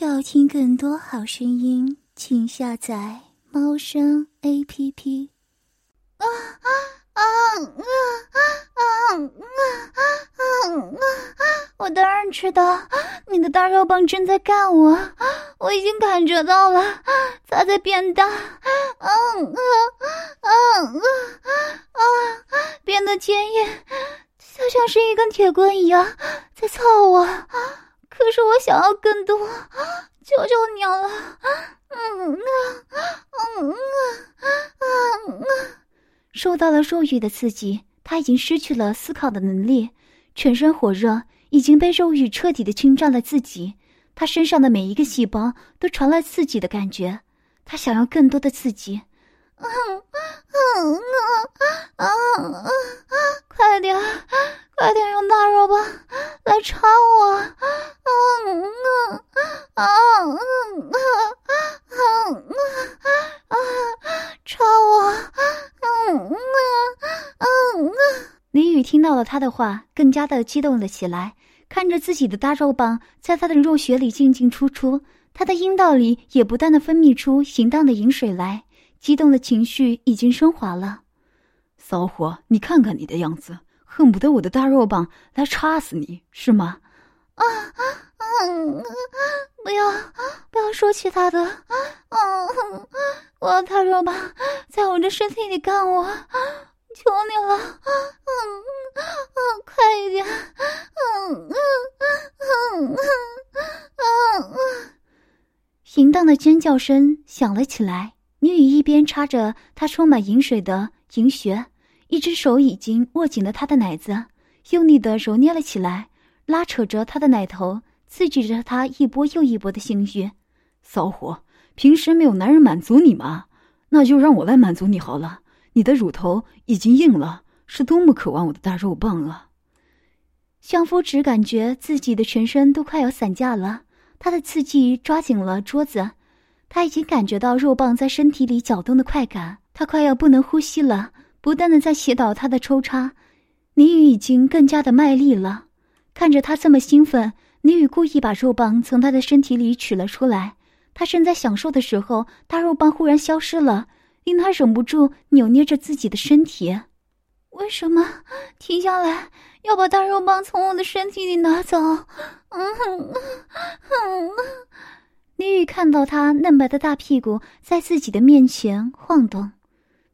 要听更多好声音，请下载猫声 A P P。啊啊啊啊啊啊啊啊啊！我当然知道，你的大肉棒正在干我，我已经感觉到了，它在变大，嗯嗯嗯嗯啊，变得坚硬，就像是一根铁棍一样在操我啊。可是我想要更多，求求你了！嗯啊，嗯啊，嗯啊！受到了肉欲的刺激，他已经失去了思考的能力，全身火热，已经被肉欲彻底的侵占了自己。他身上的每一个细胞都传来刺激的感觉，他想要更多的刺激。嗯嗯啊啊啊！快点，快点用大肉棒来插我！嗯嗯啊嗯嗯嗯嗯啊！插我！嗯嗯嗯嗯。李宇听到了他的话，更加的激动了起来，看着自己的大肉棒在他的肉穴里进进出出，他的阴道里也不断的分泌出淫荡的饮水来。激动的情绪已经升华了，骚货，你看看你的样子，恨不得我的大肉棒来插死你，是吗？啊啊啊！不要，不要说其他的。嗯，我要他肉棒在我的身体里干我，求你了。嗯嗯，快一点。嗯嗯嗯嗯嗯嗯。淫荡的尖叫声响了起来。女雨一边插着她充满饮水的银穴，一只手已经握紧了她的奶子，用力的揉捏了起来，拉扯着她的奶头，刺激着他一波又一波的性欲。骚货，平时没有男人满足你吗？那就让我来满足你好了。你的乳头已经硬了，是多么渴望我的大肉棒啊！相夫只感觉自己的全身都快要散架了，他的刺激抓紧了桌子。他已经感觉到肉棒在身体里搅动的快感，他快要不能呼吸了，不断的在祈祷他的抽插。倪宇已经更加的卖力了，看着他这么兴奋，李宇故意把肉棒从他的身体里取了出来。他正在享受的时候，大肉棒忽然消失了，令他忍不住扭捏着自己的身体。为什么停下来要把大肉棒从我的身体里拿走？嗯嗯嗯。李宇看到他嫩白的大屁股在自己的面前晃动，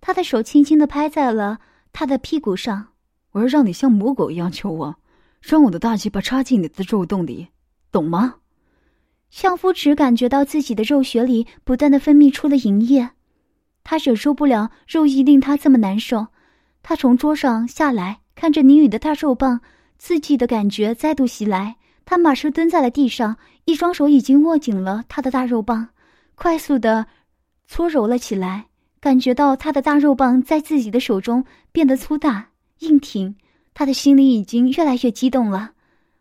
他的手轻轻的拍在了他的屁股上。我要让你像母狗一样求我，让我的大鸡巴插进你的肉洞里，懂吗？相夫只感觉到自己的肉穴里不断的分泌出了淫液，他忍受不了肉意令他这么难受。他从桌上下来，看着宁宇的大肉棒，刺激的感觉再度袭来。他马上蹲在了地上，一双手已经握紧了他的大肉棒，快速的搓揉了起来。感觉到他的大肉棒在自己的手中变得粗大硬挺，他的心里已经越来越激动了。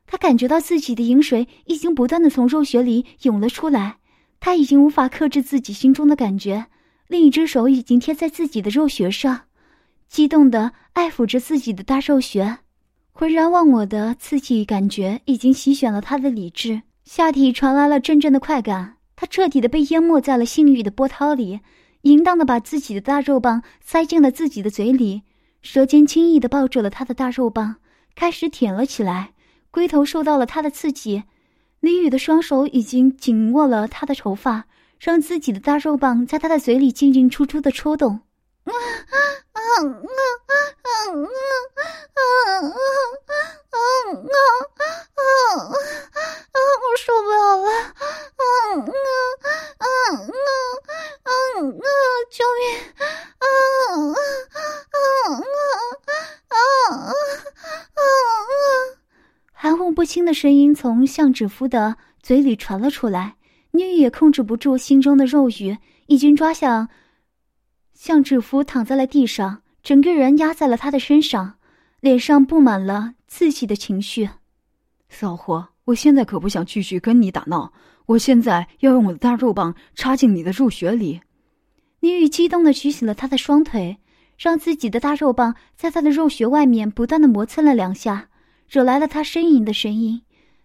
他感觉到自己的饮水已经不断的从肉穴里涌了出来，他已经无法克制自己心中的感觉，另一只手已经贴在自己的肉穴上，激动的爱抚着自己的大肉穴。浑然忘我的刺激感觉已经席卷了他的理智，下体传来了阵阵的快感，他彻底的被淹没在了性欲的波涛里，淫荡的把自己的大肉棒塞进了自己的嘴里，舌尖轻易的抱住了他的大肉棒，开始舔了起来。龟头受到了他的刺激，李宇的双手已经紧握了他的头发，让自己的大肉棒在他的嘴里进进出出的抽动。啊啊啊啊啊啊啊啊啊啊啊！我受不了了！啊啊啊啊啊！救命！啊啊啊啊啊啊！含糊不清的声音从向指夫的嘴里传了出来，女也控制不住心中的肉欲，已经抓向。向志夫躺在了地上，整个人压在了他的身上，脸上布满了刺激的情绪。骚货，我现在可不想继续跟你打闹，我现在要用我的大肉棒插进你的肉穴里。女宇激动的举起了他的双腿，让自己的大肉棒在他的肉穴外面不断的磨蹭了两下，惹来了他呻吟的声音。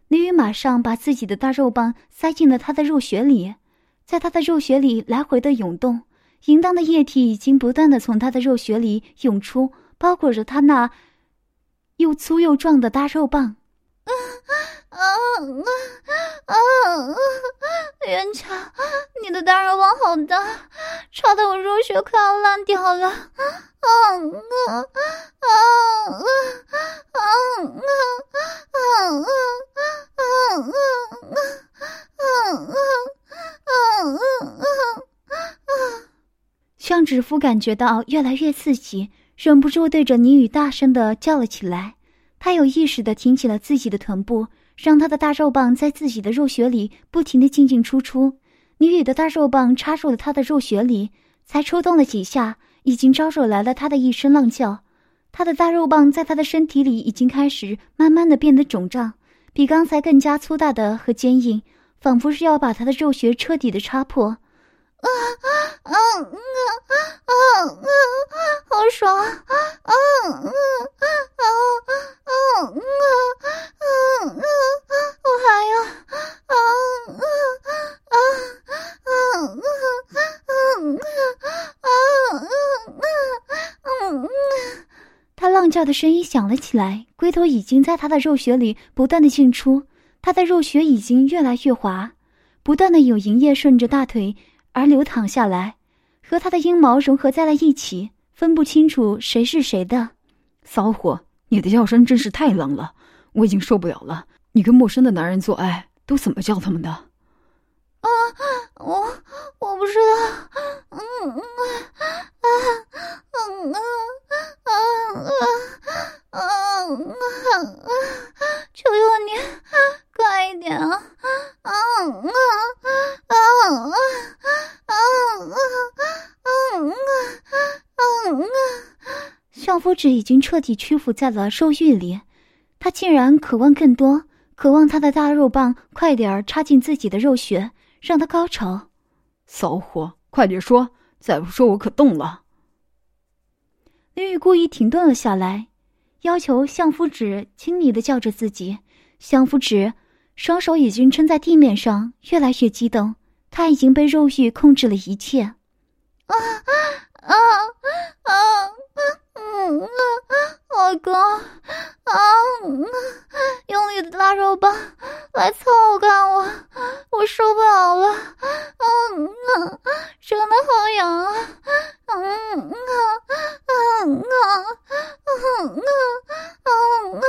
林雨马上把自己的大肉棒塞进了他的肉穴里，在他的肉穴里来回的涌动，淫荡的液体已经不断的从他的肉穴里涌出，包裹着他那又粗又壮的大肉棒。啊啊啊啊！元强，你的大肉棒好大，插的我肉穴快要烂掉了。啊啊啊啊啊啊啊啊啊啊啊！向指夫感觉到越来越刺激，忍不住对着倪宇大声的叫了起来。他有意识的挺起了自己的臀部，让他的大肉棒在自己的肉穴里不停的进进出出。女宇的大肉棒插入了他的肉穴里，才抽动了几下，已经招惹来了他的一声浪叫。他的大肉棒在他的身体里已经开始慢慢的变得肿胀，比刚才更加粗大的和坚硬，仿佛是要把他的肉穴彻底的插破。啊啊啊啊啊啊！好爽！啊啊啊啊叫的声音响了起来，龟头已经在他的肉穴里不断的进出，他的肉穴已经越来越滑，不断的有银液顺着大腿。而流淌下来，和他的阴毛融合在了一起，分不清楚谁是谁的。骚货，你的叫声真是太浪了，我已经受不了了。你跟陌生的男人做爱都怎么叫他们的？啊，我我不知道。嗯嗯啊啊啊啊啊啊啊！求求你，快一点啊！啊啊啊啊！啊啊啊啊啊！小夫子已经彻底屈服在了兽欲里，他竟然渴望更多，渴望他的大肉棒快点儿插进自己的肉穴，让他高潮。骚货，快点说，再不说我可动了。林雨故意停顿了下来，要求相夫指亲昵的叫着自己。相夫指双手已经撑在地面上，越来越激动，他已经被肉欲控制了一切。啊啊啊啊！嗯啊，老公，啊，用你的大肉棒来操干我，我受不了了，嗯啊，真的好痒啊，嗯啊，嗯啊，嗯啊，嗯啊，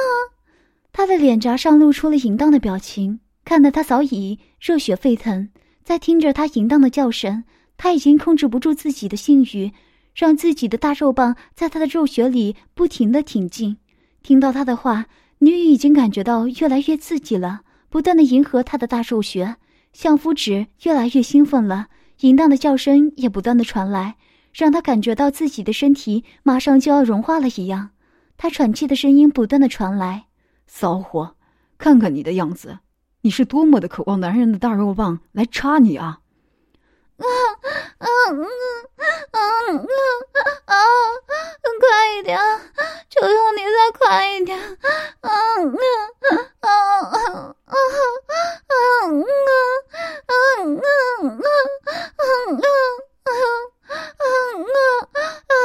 他的脸颊上露出了淫荡的表情，看得他早已热血沸腾，在听着他淫荡的叫声，他已经控制不住自己的性欲。让自己的大肉棒在他的肉穴里不停的挺进，听到他的话，女宇已经感觉到越来越刺激了，不断的迎合他的大肉穴，相夫指越来越兴奋了，淫荡的叫声也不断的传来，让他感觉到自己的身体马上就要融化了一样，他喘气的声音不断的传来：“骚货，看看你的样子，你是多么的渴望男人的大肉棒来插你啊！”啊啊啊啊啊啊！快一点，求求你再快一点！啊啊啊啊啊啊啊啊啊啊啊啊啊啊啊啊！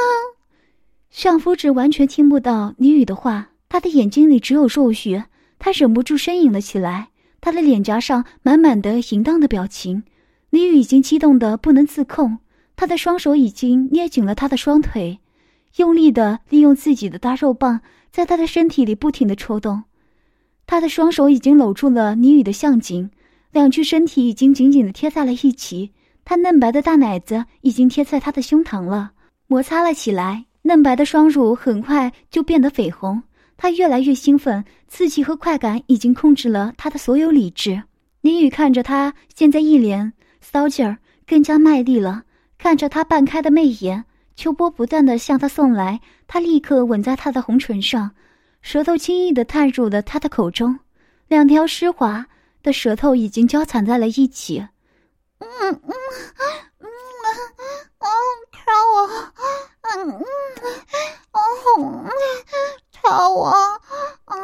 尚夫子完全听不到李雨的话，他的眼睛里只有肉欲，他忍不住呻吟了起来，他的脸颊上满满的淫荡的表情。李雨已经激动的不能自控，他的双手已经捏紧了他的双腿，用力的利用自己的大肉棒在他的身体里不停的抽动。他的双手已经搂住了李宇的项颈，两具身体已经紧紧的贴在了一起。他嫩白的大奶子已经贴在他的胸膛了，摩擦了起来。嫩白的双乳很快就变得绯红。他越来越兴奋，刺激和快感已经控制了他的所有理智。李宇看着他现在一脸。骚劲儿更加卖力了，看着他半开的媚眼，秋波不断的向他送来，他立刻吻在他的红唇上，舌头轻易的探入了他的口中，两条湿滑的舌头已经交缠在了一起。嗯嗯嗯嗯，挑我，嗯嗯，哦，挑我，啊嗯嗯嗯。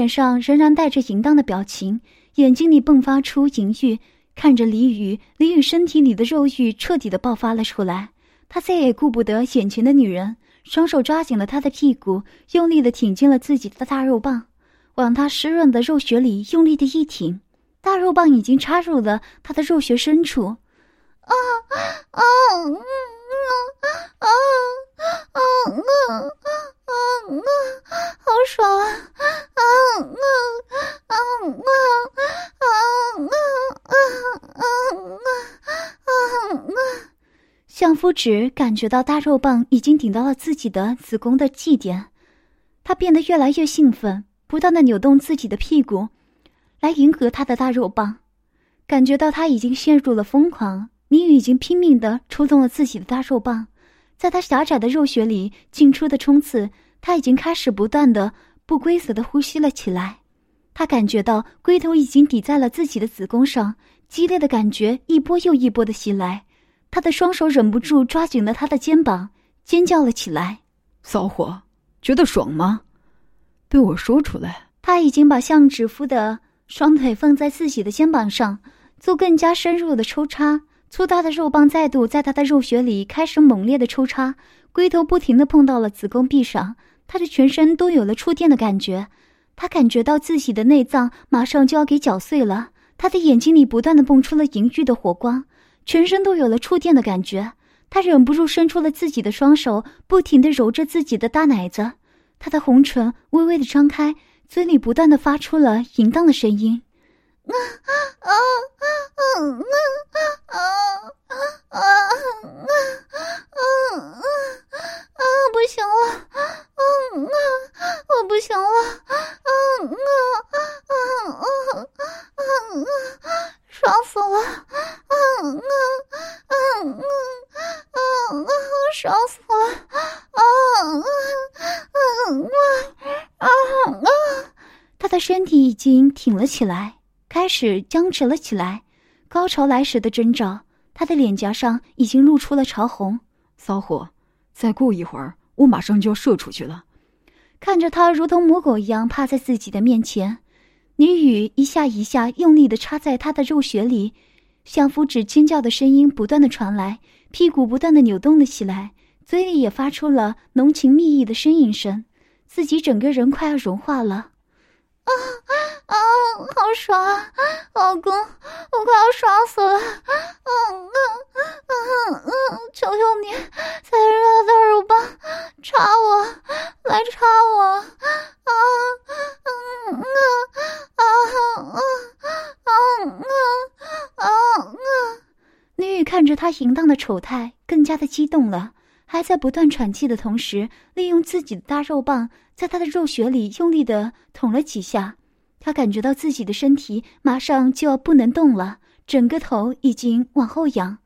脸上仍然带着淫荡的表情眼睛里迸发出淫欲看着李宇李宇身体里的肉欲彻底的爆发了出来。他再也顾不得眼前的女人双手抓紧了她的屁股用力的挺进了自己的大肉棒。往她湿润的肉穴里用力的一挺大肉棒已经插入了她的肉穴深处。啊啊啊啊啊啊啊啊啊啊啊好爽啊！啊啊啊啊啊啊啊啊啊！相夫指感觉到大肉棒已经顶到了自己的子宫的祭点，他变得越来越兴奋，不断的扭动自己的屁股，来迎合他的大肉棒。感觉到他已经陷入了疯狂，倪宇已经拼命的抽动了自己的大肉棒，在他狭窄的肉穴里进出的冲刺，他已经开始不断的不规则的呼吸了起来。他感觉到龟头已经抵在了自己的子宫上，激烈的感觉一波又一波的袭来。他的双手忍不住抓紧了他的肩膀，尖叫了起来：“骚货，觉得爽吗？对我说出来！”他已经把向指夫的双腿放在自己的肩膀上，做更加深入的抽插。粗大的肉棒再度在他的肉穴里开始猛烈的抽插，龟头不停的碰到了子宫壁上，他的全身都有了触电的感觉。他感觉到自己的内脏马上就要给搅碎了，他的眼睛里不断的蹦出了淫欲的火光。全身都有了触电的感觉，他忍不住伸出了自己的双手，不停的揉着自己的大奶子。他的红唇微微的张开，嘴里不断的发出了淫荡的声音：“啊啊啊啊啊啊啊啊啊啊啊啊啊，不行了，啊啊，我不行了，啊啊啊啊啊啊，爽死了，啊啊啊啊啊，爽死了，啊啊啊啊啊，他的身体已经挺了起来。开始僵持了起来。高潮来时的征兆，他的脸颊上已经露出了潮红。骚货，再过一会儿，我马上就要射出去了。看着他如同母狗一样趴在自己的面前。女雨一下一下用力的插在他的肉穴里，相夫指尖叫的声音不断的传来，屁股不断的扭动了起来，嘴里也发出了浓情蜜意的呻吟声，自己整个人快要融化了。啊啊，啊好爽啊，老公，我快要爽死了！嗯嗯嗯嗯，求求你，再让大肉棒插我，来插我！啊嗯嗯啊啊啊啊啊啊！李宇看着他淫荡的丑态，更加的激动了，还在不断喘气的同时，利用自己的大肉棒。在他的肉穴里用力的捅了几下，他感觉到自己的身体马上就要不能动了，整个头已经往后仰。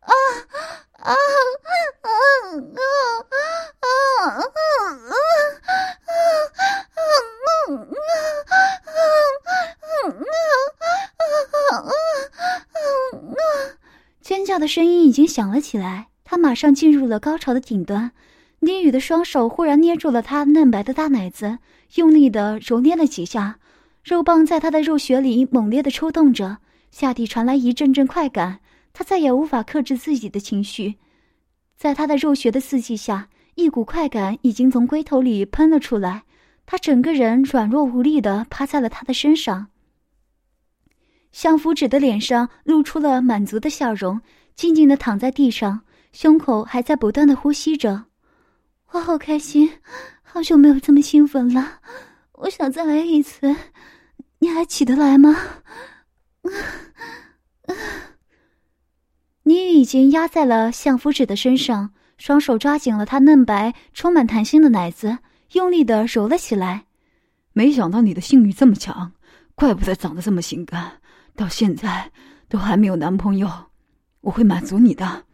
啊啊啊啊啊啊啊啊啊啊啊啊啊啊尖叫的声音已经响了起来，他马上进入了高潮的顶端。李宇的双手忽然捏住了他嫩白的大奶子，用力的揉捏了几下，肉棒在他的肉穴里猛烈的抽动着，下体传来一阵阵快感，他再也无法克制自己的情绪，在他的肉穴的刺激下，一股快感已经从龟头里喷了出来，他整个人软弱无力的趴在了他的身上。相夫指的脸上露出了满足的笑容，静静的躺在地上，胸口还在不断的呼吸着。我好开心，好久没有这么兴奋了，我想再来一次，你还起得来吗？倪宇已经压在了相夫子的身上，双手抓紧了他嫩白、充满弹性的奶子，用力的揉了起来。没想到你的性欲这么强，怪不得长得这么性感，到现在都还没有男朋友，我会满足你的。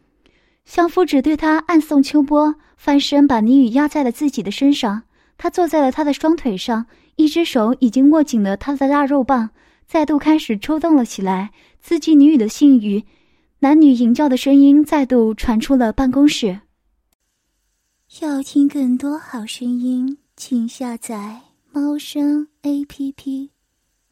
相夫指对他暗送秋波，翻身把倪雨压在了自己的身上。他坐在了他的双腿上，一只手已经握紧了他的腊肉棒，再度开始抽动了起来，刺激女女的性欲。男女淫叫的声音再度传出了办公室。要听更多好声音，请下载猫声 A P P。